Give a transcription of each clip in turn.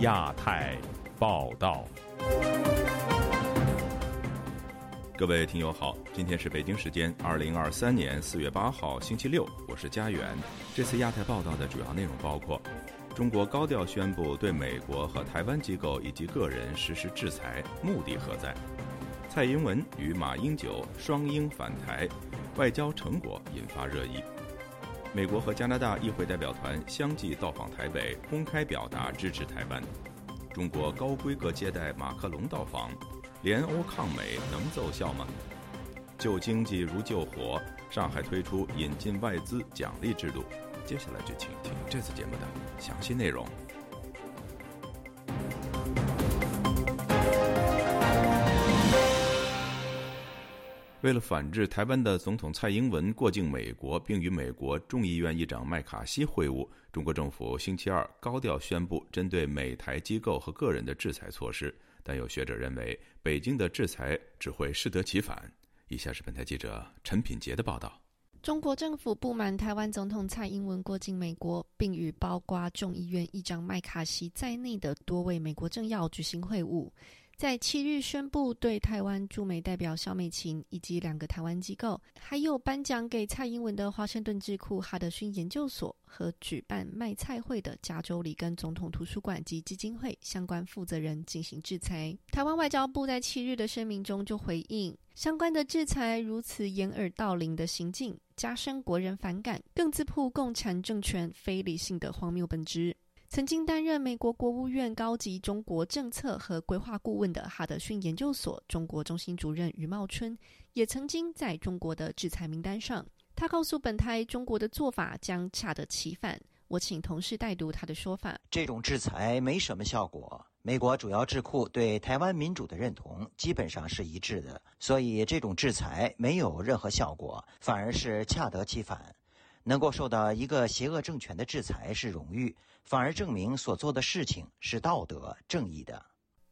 亚太报道，各位听友好，今天是北京时间二零二三年四月八号星期六，我是佳远。这次亚太报道的主要内容包括：中国高调宣布对美国和台湾机构以及个人实施制裁，目的何在？蔡英文与马英九双英返台，外交成果引发热议。美国和加拿大议会代表团相继到访台北，公开表达支持台湾。中国高规格接待马克龙到访，联欧抗美能奏效吗？救经济如救火，上海推出引进外资奖励制度。接下来就请听这次节目的详细内容。为了反制台湾的总统蔡英文过境美国，并与美国众议院议长麦卡锡会晤，中国政府星期二高调宣布针对美台机构和个人的制裁措施。但有学者认为，北京的制裁只会适得其反。以下是本台记者陈品杰的报道：中国政府不满台湾总统蔡英文过境美国，并与包括众议院议长麦卡锡在内的多位美国政要举行会晤。在七日宣布对台湾驻美代表肖美琴以及两个台湾机构，还有颁奖给蔡英文的华盛顿智库哈德逊研究所和举办卖菜会的加州里根总统图书馆及基金会相关负责人进行制裁。台湾外交部在七日的声明中就回应，相关的制裁如此掩耳盗铃的行径，加深国人反感，更自曝共产政权非理性的荒谬本质。曾经担任美国国务院高级中国政策和规划顾问的哈德逊研究所中国中心主任余茂春，也曾经在中国的制裁名单上。他告诉本台，中国的做法将恰得其反。我请同事代读他的说法：这种制裁没什么效果。美国主要智库对台湾民主的认同基本上是一致的，所以这种制裁没有任何效果，反而是恰得其反。能够受到一个邪恶政权的制裁是荣誉，反而证明所做的事情是道德正义的。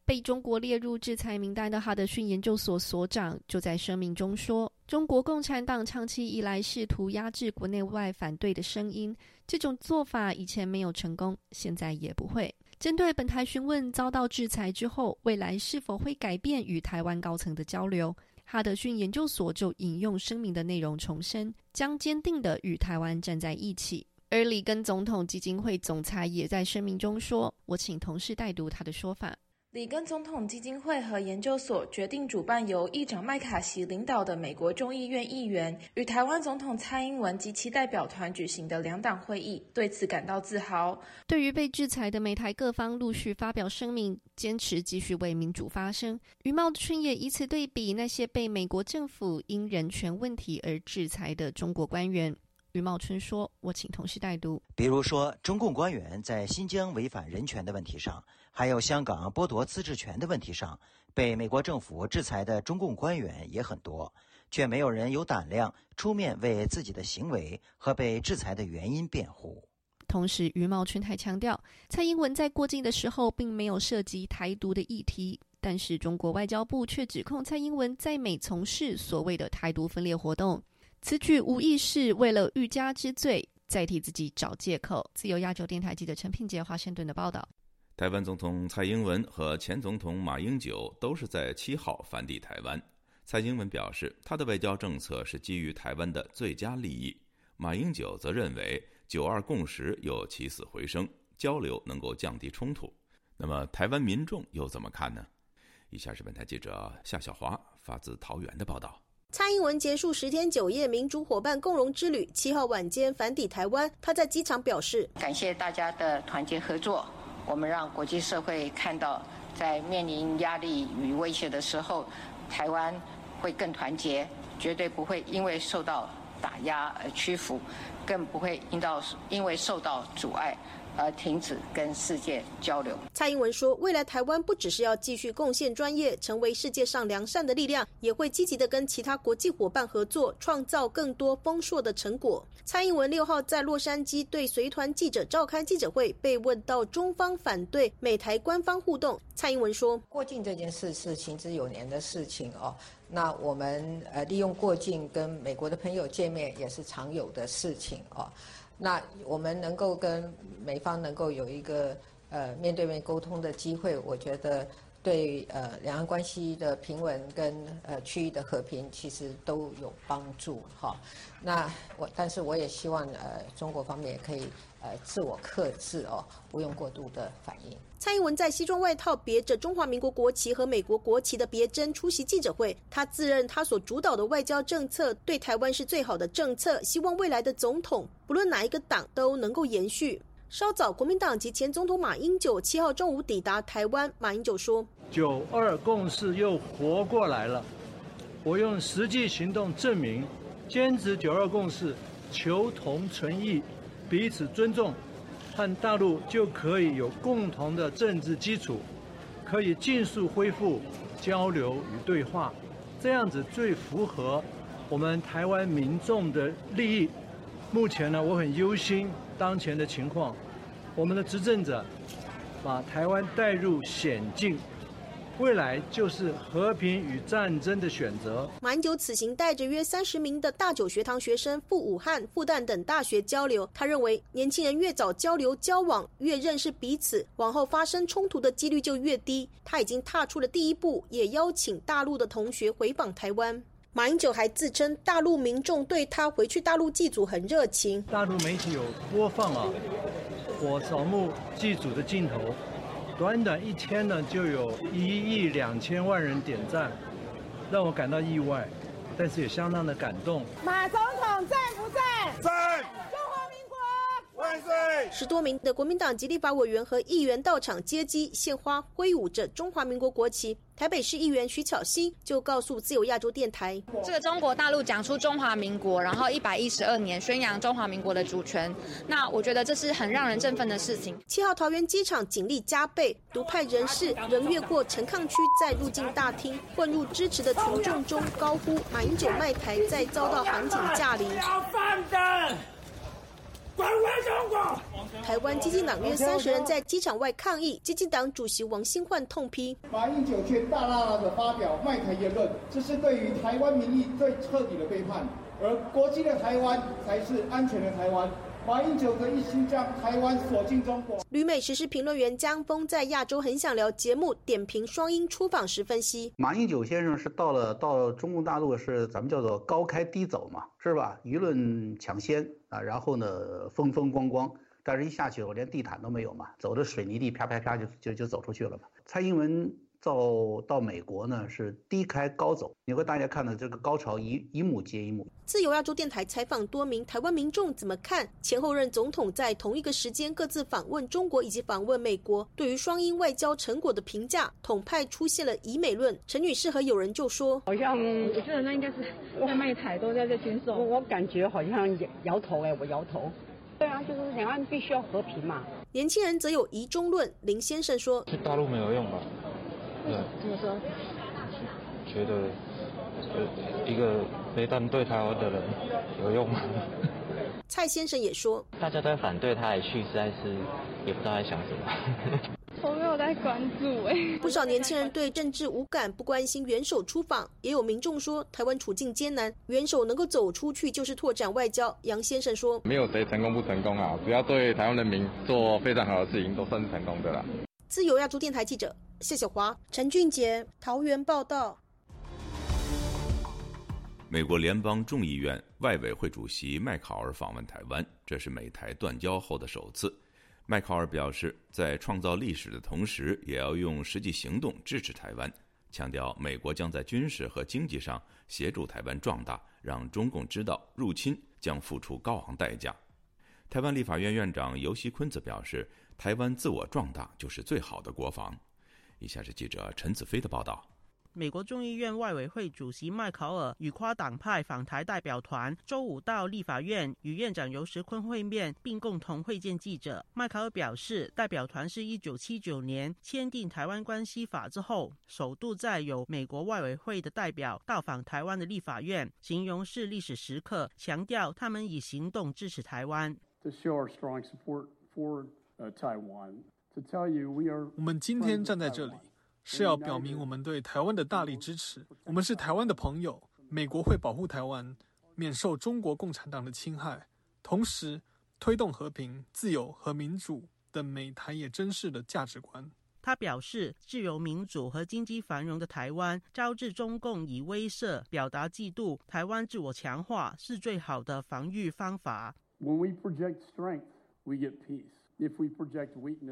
被中国列入制裁名单的哈德逊研究所所长就在声明中说：“中国共产党长期以来试图压制国内外反对的声音，这种做法以前没有成功，现在也不会。”针对本台询问遭到制裁之后未来是否会改变与台湾高层的交流。哈德逊研究所就引用声明的内容重申，将坚定的与台湾站在一起。而里根总统基金会总裁也在声明中说：“我请同事代读他的说法。”里根总统基金会和研究所决定主办由议长麦卡锡领导的美国众议院议员与台湾总统蔡英文及其代表团举行的两党会议，对此感到自豪。对于被制裁的美台各方陆续发表声明，坚持继续为民主发声。余茂春也以此对比那些被美国政府因人权问题而制裁的中国官员。余茂春说：“我请同事代读。比如说，中共官员在新疆违反人权的问题上，还有香港剥夺自治权的问题上，被美国政府制裁的中共官员也很多，却没有人有胆量出面为自己的行为和被制裁的原因辩护。”同时，余茂春还强调，蔡英文在过境的时候并没有涉及台独的议题，但是中国外交部却指控蔡英文在美从事所谓的台独分裂活动。此举无疑是为了欲加之罪，再替自己找借口。自由亚洲电台记者陈品杰华盛顿的报道：台湾总统蔡英文和前总统马英九都是在七号返抵台湾。蔡英文表示，他的外交政策是基于台湾的最佳利益；马英九则认为“九二共识”有起死回生，交流能够降低冲突。那么，台湾民众又怎么看呢？以下是本台记者夏小华发自桃园的报道。蔡英文结束十天九夜民主伙伴共荣之旅，七号晚间返抵台湾。他在机场表示：“感谢大家的团结合作，我们让国际社会看到，在面临压力与威胁的时候，台湾会更团结，绝对不会因为受到打压而屈服，更不会因到因为受到阻碍。”而停止跟世界交流。蔡英文说，未来台湾不只是要继续贡献专业，成为世界上良善的力量，也会积极的跟其他国际伙伴合作，创造更多丰硕的成果。蔡英文六号在洛杉矶对随团记者召开记者会，被问到中方反对美台官方互动，蔡英文说：“过境这件事是行之有年的事情哦，那我们呃利用过境跟美国的朋友见面也是常有的事情哦。”那我们能够跟美方能够有一个呃面对面沟通的机会，我觉得对呃两岸关系的平稳跟呃区域的和平其实都有帮助哈。那我但是我也希望呃中国方面也可以呃自我克制哦，不用过度的反应。蔡英文在西装外套别着中华民国国旗和美国国旗的别针出席记者会，他自认他所主导的外交政策对台湾是最好的政策，希望未来的总统不论哪一个党都能够延续。稍早，国民党及前总统马英九七号中午抵达台湾，马英九说：“九二共识又活过来了，我用实际行动证明，坚持九二共识，求同存异，彼此尊重。”和大陆就可以有共同的政治基础，可以尽速恢复交流与对话，这样子最符合我们台湾民众的利益。目前呢，我很忧心当前的情况，我们的执政者把台湾带入险境。未来就是和平与战争的选择。马英九此行带着约三十名的大九学堂学生赴武汉、复旦等大学交流。他认为，年轻人越早交流交往，越认识彼此，往后发生冲突的几率就越低。他已经踏出了第一步，也邀请大陆的同学回访台湾。马英九还自称，大陆民众对他回去大陆祭祖很热情。大陆媒体有播放啊，我扫墓祭祖的镜头。短短一天呢，就有一亿两千万人点赞，让我感到意外，但是也相当的感动。马总统在不在？在。十多名的国民党及立法委员和议员到场接机，献花，挥舞着中华民国国旗。台北市议员徐巧芯就告诉自由亚洲电台：“这个中国大陆讲出中华民国，然后一百一十二年宣扬中华民国的主权，那我觉得这是很让人振奋的事情。”七号桃园机场警力加倍，独派人士仍越过陈抗区，在入境大厅混入支持的群众中高呼“马英九卖台”，再遭到航警驾临。台湾基金党约三十人在机场外抗议，基金党主席王新焕痛批：马英九却大大的发表卖台言论，这是对于台湾民意最彻底的背叛，而国际的台湾才是安全的台湾。马英九的一心将台湾锁进中国。旅美时事评论员江峰在亚洲很想聊节目点评双英出访时分析：马英九先生是到了到中共大陆是咱们叫做高开低走嘛，是吧？舆论抢先啊，然后呢风风光光，但是一下去我连地毯都没有嘛，走的水泥地啪啪啪就就就走出去了嘛。蔡英文。到到美国呢是低开高走，你会大家看到这个高潮一一幕接一幕。自由亚洲电台采访多名台湾民众怎么看前后任总统在同一个时间各自访问中国以及访问美国，对于双英外交成果的评价，统派出现了以美论。陈女士和友人就说：“好像我觉得那应该是外卖台都在这军售，我感觉好像摇头哎，我摇头。对啊，就是两岸必须要和平嘛。”年轻人则有疑中论，林先生说：“去大陆没有用吧？”怎么说？觉得一个非但对台湾的人有用吗？蔡先生也说，大家都在反对他来去，实在是也不知道在想什么。我没有在关注哎。不少年轻人对政治无感，不关心元首出访，也有民众说台湾处境艰难，元首能够走出去就是拓展外交。杨先生说，没有谁成功不成功啊，只要对台湾人民做非常好的事情，都算是成功的啦。自由亚洲电台记者谢小华、陈俊杰桃园报道。美国联邦众议院外委会主席麦考尔访问台湾，这是美台断交后的首次。麦考尔表示，在创造历史的同时，也要用实际行动支持台湾，强调美国将在军事和经济上协助台湾壮大，让中共知道入侵将付出高昂代价。台湾立法院院长游锡堃则表示。台湾自我壮大就是最好的国防。以下是记者陈子飞的报道。美国众议院外委会主席麦考尔与跨党派访台代表团周五到立法院与院长尤石坤会面，并共同会见记者。麦考尔表示，代表团是一九七九年签订《台湾关系法》之后，首度在有美国外委会的代表到访台湾的立法院，形容是历史时刻，强调他们以行动支持台湾。我们今天站在这里，是要表明我们对台湾的大力支持。我们是台湾的朋友，美国会保护台湾，免受中国共产党的侵害，同时推动和平、自由和民主，等美台也珍视的价值观。他表示，自由民主和经济繁荣的台湾，招致中共以威慑、表达嫉妒，台湾自我强化是最好的防御方法。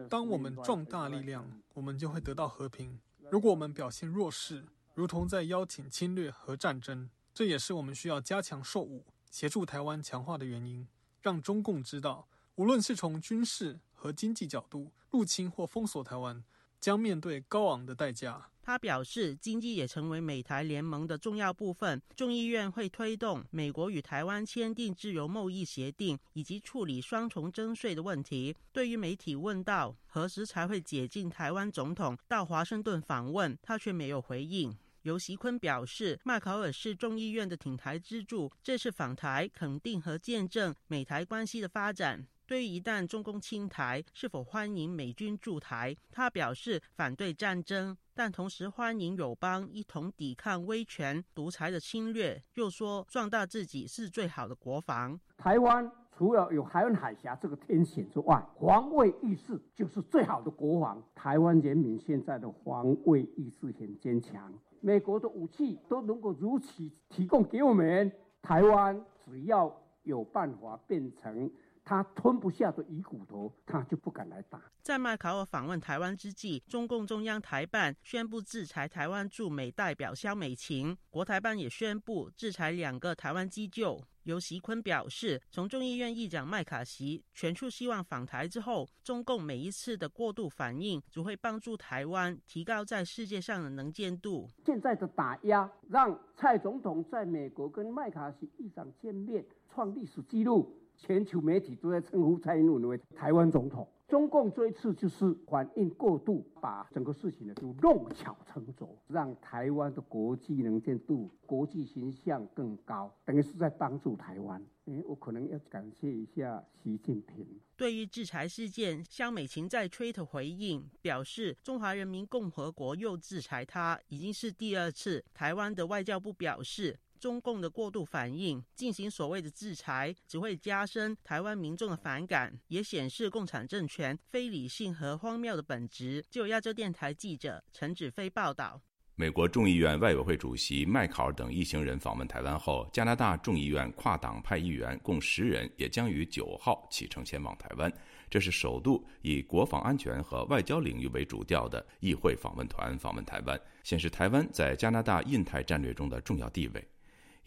当我们壮大力量，我们就会得到和平。如果我们表现弱势，如同在邀请侵略和战争，这也是我们需要加强受武、协助台湾强化的原因。让中共知道，无论是从军事和经济角度入侵或封锁台湾。将面对高昂的代价。他表示，经济也成为美台联盟的重要部分。众议院会推动美国与台湾签订自由贸易协定，以及处理双重征税的问题。对于媒体问到何时才会解禁台湾总统到华盛顿访问，他却没有回应。尤习坤表示，麦考尔是众议院的挺台支柱，这次访台肯定和见证美台关系的发展。对于一旦中共侵台，是否欢迎美军驻台？他表示反对战争，但同时欢迎友邦一同抵抗威权独裁的侵略。又说壮大自己是最好的国防。台湾除了有海湾海峡这个天险之外，防卫意识就是最好的国防。台湾人民现在的防卫意识很坚强，美国的武器都能够如此提供给我们。台湾只要有办法变成。他吞不下的鱼骨头，他就不敢来打。在麦考尔访问台湾之际，中共中央台办宣布制裁台湾驻美代表肖美琴，国台办也宣布制裁两个台湾机构。尤习坤表示，从众议院议长麦卡锡全数希望访台之后，中共每一次的过度反应只会帮助台湾提高在世界上的能见度。现在的打压让蔡总统在美国跟麦卡锡议长见面，创历史纪录。全球媒体都在称呼蔡英文为台湾总统。中共这一次就是反应过度，把整个事情呢就弄巧成拙，让台湾的国际能见度、国际形象更高，等于是在帮助台湾。哎，我可能要感谢一下习近平。对于制裁事件，香美琴在推特回应表示：“中华人民共和国又制裁他，已经是第二次。”台湾的外交部表示。中共的过度反应，进行所谓的制裁，只会加深台湾民众的反感，也显示共产政权非理性和荒谬的本质。就亚洲电台记者陈子飞报道。美国众议院外委会主席麦考尔等一行人访问台湾后，加拿大众议院跨党派议员共十人也将于九号启程前往台湾。这是首度以国防安全和外交领域为主调的议会访问团访问台湾，显示台湾在加拿大印太战略中的重要地位。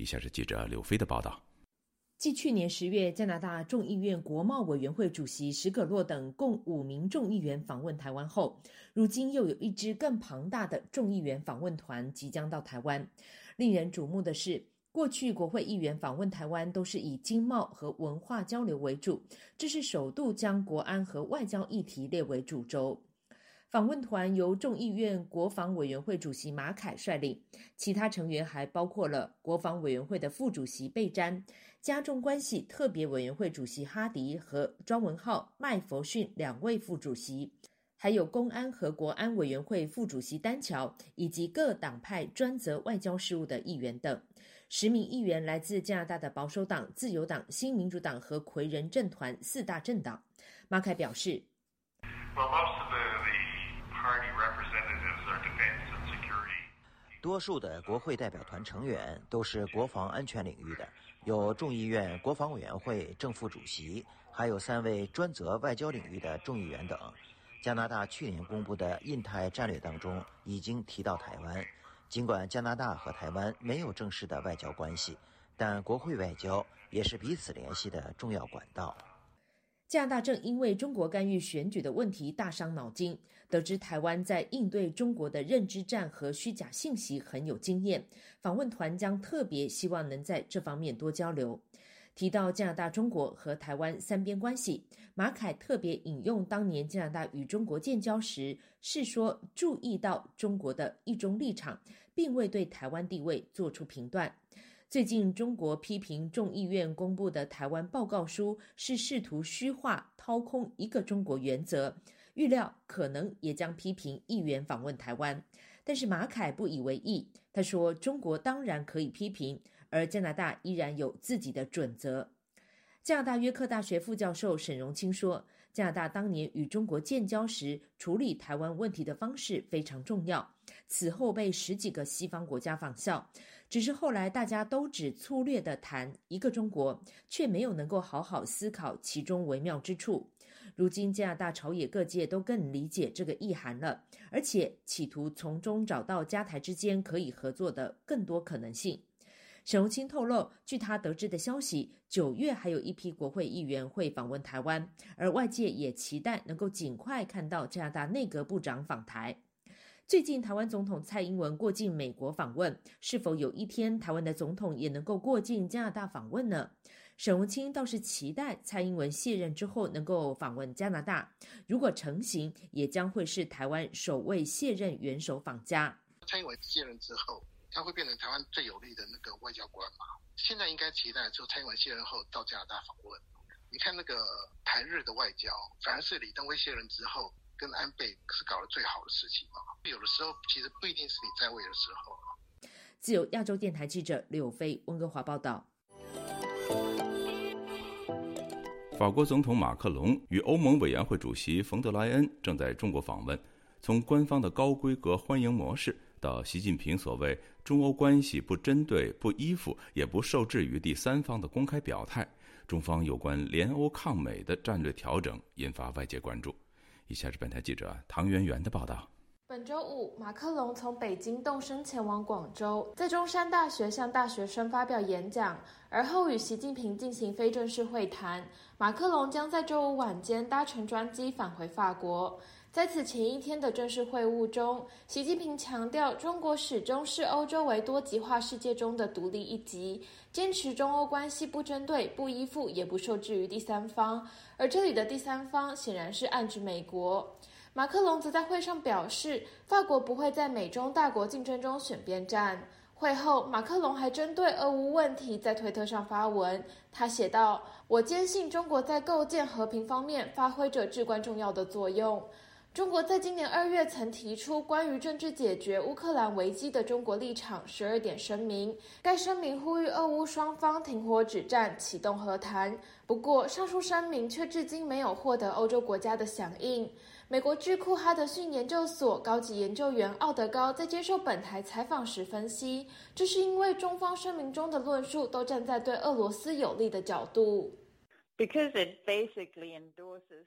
以下是记者柳飞的报道。继去年十月加拿大众议院国贸委员会主席史可洛等共五名众议员访问台湾后，如今又有一支更庞大的众议员访问团即将到台湾。令人瞩目的是，过去国会议员访问台湾都是以经贸和文化交流为主，这是首度将国安和外交议题列为主轴。访问团由众议院国防委员会主席马凯率领，其他成员还包括了国防委员会的副主席贝詹、加重关系特别委员会主席哈迪和庄文浩、麦佛逊两位副主席，还有公安和国安委员会副主席丹乔，以及各党派专责外交事务的议员等。十名议员来自加拿大的保守党、自由党、新民主党和魁人政团四大政党。马凯表示。多数的国会代表团成员都是国防安全领域的，有众议院国防委员会正副主席，还有三位专责外交领域的众议员等。加拿大去年公布的印太战略当中已经提到台湾，尽管加拿大和台湾没有正式的外交关系，但国会外交也是彼此联系的重要管道。加拿大正因为中国干预选举的问题大伤脑筋，得知台湾在应对中国的认知战和虚假信息很有经验，访问团将特别希望能在这方面多交流。提到加拿大、中国和台湾三边关系，马凯特别引用当年加拿大与中国建交时，是说注意到中国的一中立场，并未对台湾地位做出评断。最近，中国批评众议院公布的台湾报告书是试图虚化、掏空一个中国原则，预料可能也将批评议员访问台湾。但是马凯不以为意，他说：“中国当然可以批评，而加拿大依然有自己的准则。”加拿大约克大学副教授沈荣清说：“加拿大当年与中国建交时处理台湾问题的方式非常重要，此后被十几个西方国家仿效。只是后来大家都只粗略地谈一个中国，却没有能够好好思考其中微妙之处。如今加拿大朝野各界都更理解这个意涵了，而且企图从中找到加台之间可以合作的更多可能性。”沈荣清透露，据他得知的消息，九月还有一批国会议员会访问台湾，而外界也期待能够尽快看到加拿大内阁部长访台。最近，台湾总统蔡英文过境美国访问，是否有一天台湾的总统也能够过境加拿大访问呢？沈荣清倒是期待蔡英文卸任之后能够访问加拿大，如果成行，也将会是台湾首位卸任元首访加。蔡英文卸任之后。他会变成台湾最有力的那个外交官嘛？现在应该期待，就蔡英文卸任后到加拿大访问。你看那个台日的外交，反而是李登辉卸任之后跟安倍是搞得最好的事情嘛？有的时候其实不一定是你在位的时候。自由亚洲电台记者柳飞温哥华报道。法国总统马克龙与欧盟委员会主席冯德莱恩正在中国访问，从官方的高规格欢迎模式。到习近平所谓中欧关系不针对、不依附、也不受制于第三方的公开表态，中方有关联欧抗美的战略调整引发外界关注。以下是本台记者唐媛媛的报道。本周五，马克龙从北京动身前往广州，在中山大学向大学生发表演讲，而后与习近平进行非正式会谈。马克龙将在周五晚间搭乘专机返回法国。在此前一天的正式会晤中，习近平强调，中国始终视欧洲为多极化世界中的独立一极，坚持中欧关系不针对、不依附、也不受制于第三方。而这里的第三方显然是暗指美国。马克龙则在会上表示，法国不会在美中大国竞争中选边站。会后，马克龙还针对俄乌问题在推特上发文，他写道：“我坚信中国在构建和平方面发挥着至关重要的作用。”中国在今年二月曾提出关于政治解决乌克兰危机的中国立场十二点声明，该声明呼吁俄乌双方停火止战、启动和谈。不过，上述声明却至今没有获得欧洲国家的响应。美国智库哈德逊研究所高级研究员奥德高在接受本台采访时分析，这是因为中方声明中的论述都站在对俄罗斯有利的角度。Because it basically endorses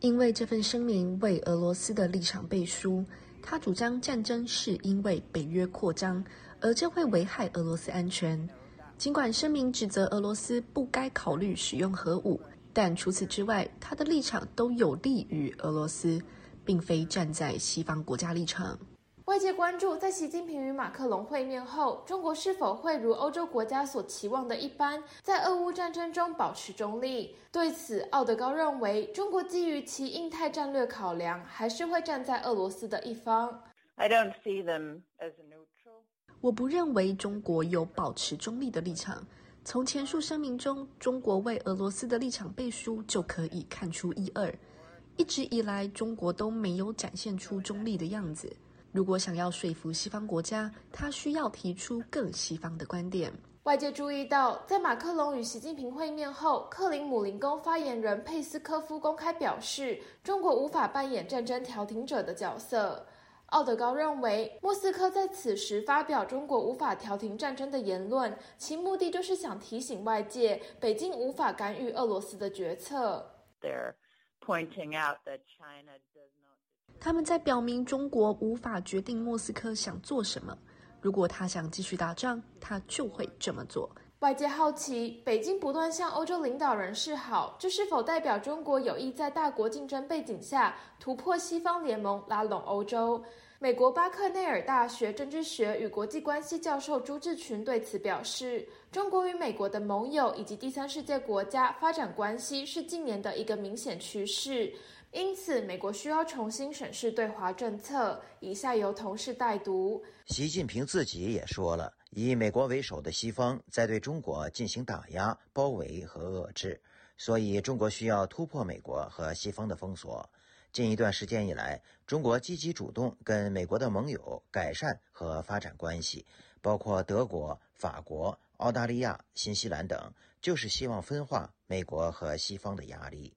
因为这份声明为俄罗斯的立场背书，他主张战争是因为北约扩张，而这会危害俄罗斯安全。尽管声明指责俄罗斯不该考虑使用核武，但除此之外，他的立场都有利于俄罗斯，并非站在西方国家立场。外界关注，在习近平与马克龙会面后，中国是否会如欧洲国家所期望的一般，在俄乌战争中保持中立？对此，奥德高认为，中国基于其印太战略考量，还是会站在俄罗斯的一方。I don't see them as neutral. 我不认为中国有保持中立的立场。从前述声明中，中国为俄罗斯的立场背书就可以看出一二。一直以来，中国都没有展现出中立的样子。如果想要说服西方国家，他需要提出更西方的观点。外界注意到，在马克龙与习近平会面后，克林姆林宫发言人佩斯科夫公开表示，中国无法扮演战争调停者的角色。奥德高认为，莫斯科在此时发表中国无法调停战争的言论，其目的就是想提醒外界，北京无法干预俄罗斯的决策。They're pointing out that China. 他们在表明中国无法决定莫斯科想做什么。如果他想继续打仗，他就会这么做。外界好奇，北京不断向欧洲领导人示好，这是否代表中国有意在大国竞争背景下突破西方联盟，拉拢欧洲？美国巴克内尔大学政治学与国际关系教授朱志群对此表示：“中国与美国的盟友以及第三世界国家发展关系是近年的一个明显趋势。”因此，美国需要重新审视对华政策。以下由同事代读。习近平自己也说了，以美国为首的西方在对中国进行打压、包围和遏制，所以中国需要突破美国和西方的封锁。近一段时间以来，中国积极主动跟美国的盟友改善和发展关系，包括德国、法国、澳大利亚、新西兰等，就是希望分化美国和西方的压力。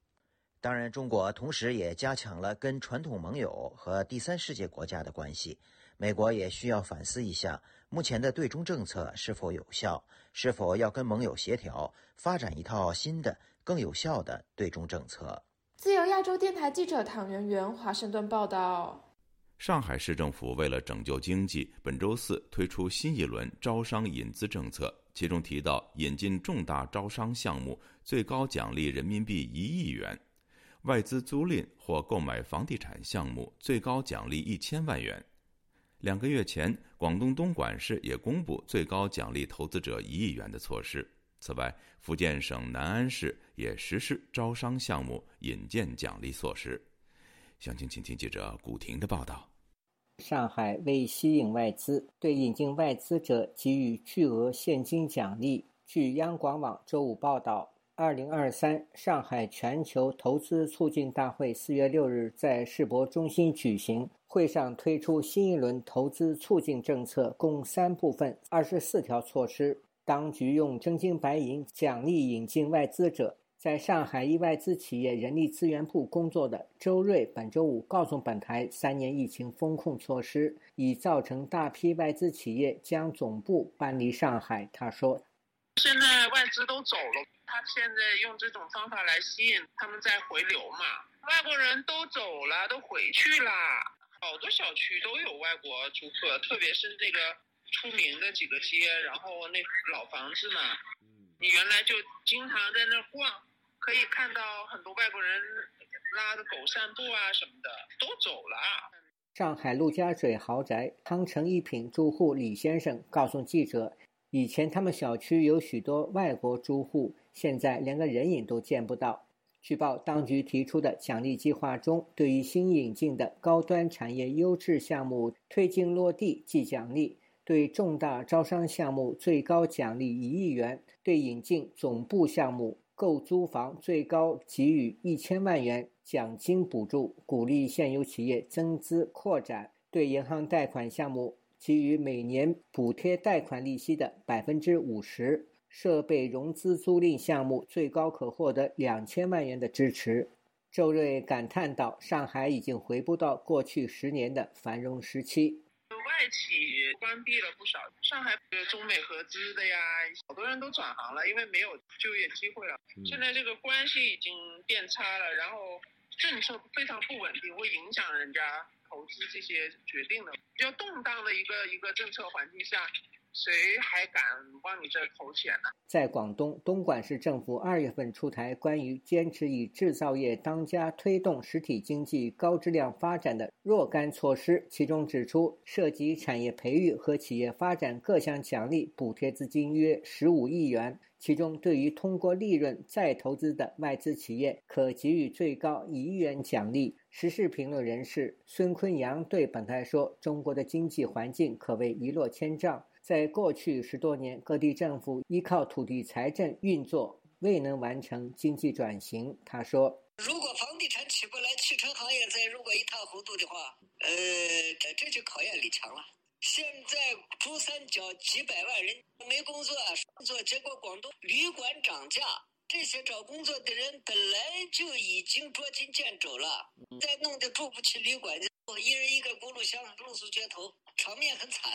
当然，中国同时也加强了跟传统盟友和第三世界国家的关系。美国也需要反思一下，目前的对中政策是否有效，是否要跟盟友协调，发展一套新的、更有效的对中政策。自由亚洲电台记者唐媛媛华盛顿报道。上海市政府为了拯救经济，本周四推出新一轮招商引资政策，其中提到引进重大招商项目，最高奖励人民币一亿元。外资租赁或购买房地产项目最高奖励一千万元。两个月前，广东东莞市也公布最高奖励投资者一亿元的措施。此外，福建省南安市也实施招商项目引荐奖励措施。详情，请听记者古婷的报道。上海为吸引外资，对引进外资者给予巨额现金奖励。据央广网周五报道。二零二三上海全球投资促进大会四月六日在世博中心举行，会上推出新一轮投资促进政策，共三部分，二十四条措施。当局用真金白银奖励引进外资者。在上海一外资企业人力资源部工作的周瑞本周五告诉本台，三年疫情风控措施已造成大批外资企业将总部搬离上海。他说：“现在外资都走了。”他现在用这种方法来吸引他们再回流嘛？外国人都走了，都回去了，好多小区都有外国租客，特别是那个出名的几个街，然后那老房子嘛，你原来就经常在那逛，可以看到很多外国人拉着狗散步啊什么的，都走了。上海陆家嘴豪宅汤臣一品住户李先生告诉记者，以前他们小区有许多外国租户。现在连个人影都见不到。据报，当局提出的奖励计划中，对于新引进的高端产业优质项目推进落地即奖励；对重大招商项目最高奖励一亿元；对引进总部项目购租房最高给予一千万元奖金补助，鼓励现有企业增资扩展；对银行贷款项目给予每年补贴贷款利息的百分之五十。设备融资租赁项目最高可获得两千万元的支持。周瑞感叹道：“上海已经回不到过去十年的繁荣时期。外企关闭了不少，上海中美合资的呀，好多人都转行了，因为没有就业机会了。现在这个关系已经变差了，然后政策非常不稳定，会影响人家投资这些决定的。比较动荡的一个一个政策环境下。”谁还敢往你这投钱呢？在广东东莞市政府二月份出台关于坚持以制造业当家推动实体经济高质量发展的若干措施，其中指出，涉及产业培育和企业发展各项奖励补贴资金约十五亿元。其中，对于通过利润再投资的外资企业，可给予最高一亿元奖励。时事评论人士孙坤阳对本台说：“中国的经济环境可谓一落千丈。”在过去十多年，各地政府依靠土地财政运作，未能完成经济转型。他说：“如果房地产起不来，汽车行业再如果一塌糊涂的话，呃，这就考验李强了。现在珠三角几百万人没工作，工作结果广东旅馆涨价，这些找工作的人本来就已经捉襟见肘了，再弄得住不起旅馆，一人一个轱辘箱，露宿街头，场面很惨。”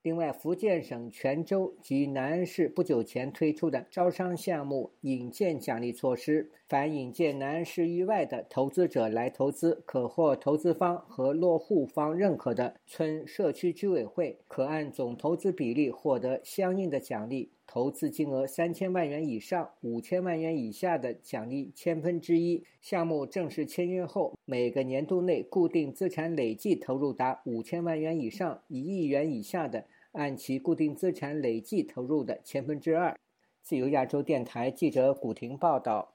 另外，福建省泉州及南安市不久前推出的招商项目引荐奖励措施，凡引荐南安市域外的投资者来投资，可获投资方和落户方认可的村社区居委会，可按总投资比例获得相应的奖励。投资金额三千万元以上、五千万元以下的奖励千分之一。项目正式签约后，每个年度内固定资产累计投入达五千万元以上、一亿元以下的，按其固定资产累计投入的千分之二。自由亚洲电台记者古婷报道。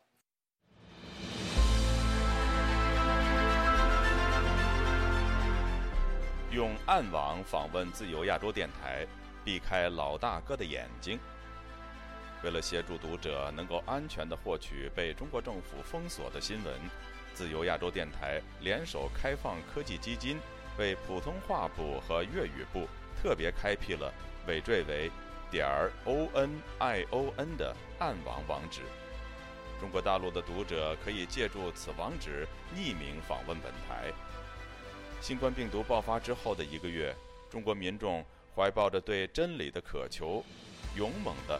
用暗网访问自由亚洲电台，避开老大哥的眼睛。为了协助读者能够安全地获取被中国政府封锁的新闻，自由亚洲电台联手开放科技基金，为普通话部和粤语部特别开辟了尾缀为点儿 o n i o n 的暗网网址。中国大陆的读者可以借助此网址匿名访问本台。新冠病毒爆发之后的一个月，中国民众怀抱着对真理的渴求，勇猛地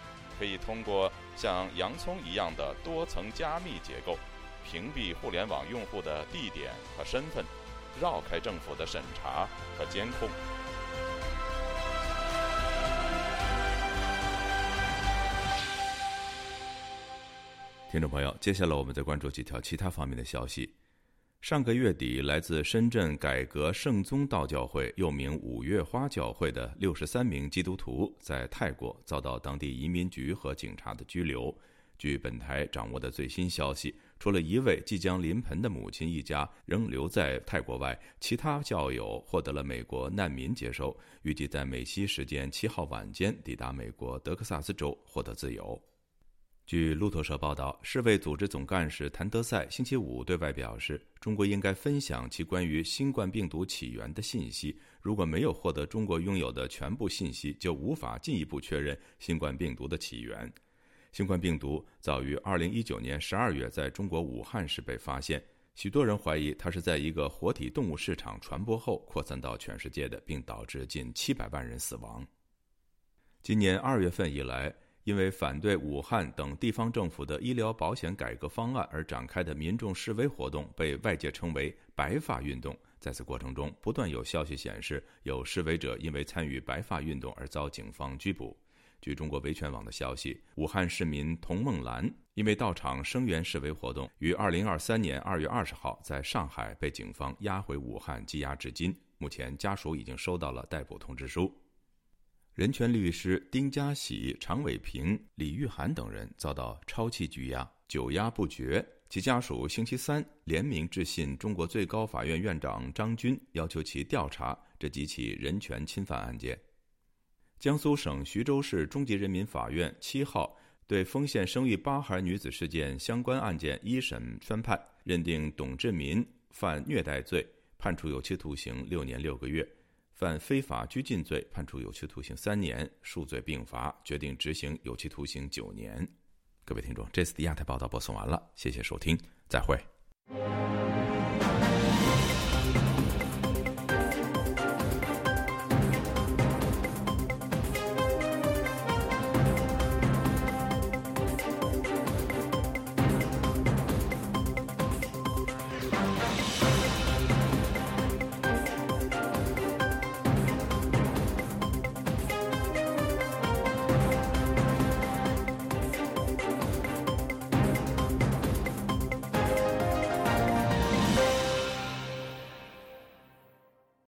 可以通过像洋葱一样的多层加密结构，屏蔽互联网用户的地点和身份，绕开政府的审查和监控。听众朋友，接下来我们再关注几条其他方面的消息。上个月底，来自深圳改革圣宗道教会（又名五月花教会）的六十三名基督徒，在泰国遭到当地移民局和警察的拘留。据本台掌握的最新消息，除了一位即将临盆的母亲一家仍留在泰国外，其他教友获得了美国难民接收，预计在美西时间七号晚间抵达美国德克萨斯州，获得自由。据路透社报道，世卫组织总干事谭德赛星期五对外表示，中国应该分享其关于新冠病毒起源的信息。如果没有获得中国拥有的全部信息，就无法进一步确认新冠病毒的起源。新冠病毒早于2019年12月在中国武汉市被发现，许多人怀疑它是在一个活体动物市场传播后扩散到全世界的，并导致近700万人死亡。今年2月份以来。因为反对武汉等地方政府的医疗保险改革方案而展开的民众示威活动，被外界称为“白发运动”。在此过程中，不断有消息显示，有示威者因为参与白发运动而遭警方拘捕。据中国维权网的消息，武汉市民童梦兰因为到场声援示威活动，于二零二三年二月二十号在上海被警方押回武汉羁押至今。目前，家属已经收到了逮捕通知书。人权律师丁家喜、常伟平、李玉涵等人遭到超期拘押，久押不决。其家属星期三联名致信中国最高法院院长张军，要求其调查这几起人权侵犯案件。江苏省徐州市中级人民法院七号对丰县生育八孩女子事件相关案件一审宣判，认定董志民犯虐待罪，判处有期徒刑六年六个月。犯非法拘禁罪，判处有期徒刑三年，数罪并罚，决定执行有期徒刑九年。各位听众，这次的亚太报道播送完了，谢谢收听，再会。